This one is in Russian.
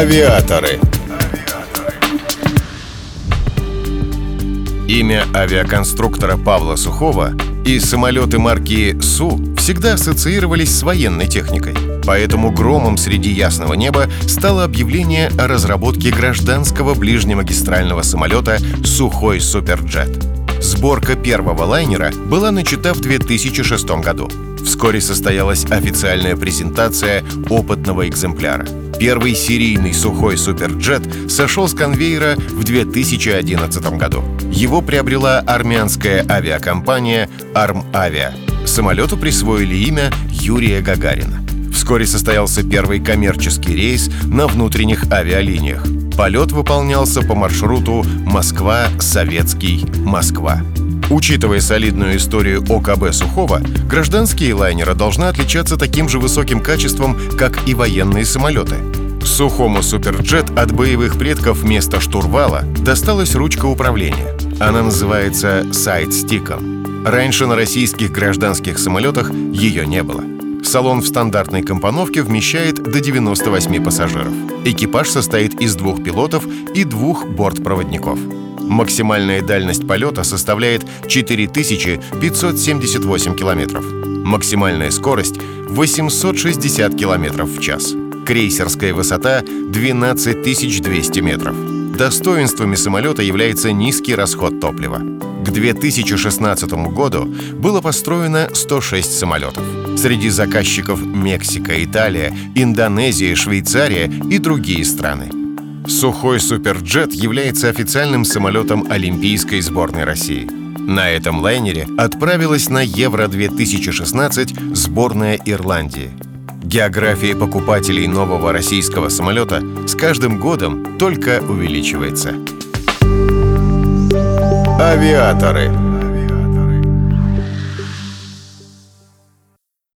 Авиаторы. Имя авиаконструктора Павла Сухого и самолеты марки Су всегда ассоциировались с военной техникой. Поэтому громом среди ясного неба стало объявление о разработке гражданского ближнемагистрального самолета «Сухой Суперджет». Сборка первого лайнера была начата в 2006 году. Вскоре состоялась официальная презентация опытного экземпляра. Первый серийный сухой суперджет сошел с конвейера в 2011 году. Его приобрела армянская авиакомпания «Армавиа». Самолету присвоили имя Юрия Гагарина. Вскоре состоялся первый коммерческий рейс на внутренних авиалиниях. Полет выполнялся по маршруту Москва-Советский-Москва. Учитывая солидную историю ОКБ Сухого, гражданские лайнеры должны отличаться таким же высоким качеством, как и военные самолеты. Сухому Суперджет от боевых предков вместо штурвала досталась ручка управления. Она называется сайдстиком. Раньше на российских гражданских самолетах ее не было. Салон в стандартной компоновке вмещает до 98 пассажиров. Экипаж состоит из двух пилотов и двух бортпроводников. Максимальная дальность полета составляет 4578 километров. Максимальная скорость — 860 километров в час. Крейсерская высота — 12200 метров. Достоинствами самолета является низкий расход топлива. К 2016 году было построено 106 самолетов. Среди заказчиков Мексика, Италия, Индонезия, Швейцария и другие страны. Сухой Суперджет является официальным самолетом Олимпийской сборной России. На этом лайнере отправилась на Евро-2016 сборная Ирландии. География покупателей нового российского самолета с каждым годом только увеличивается. Авиаторы.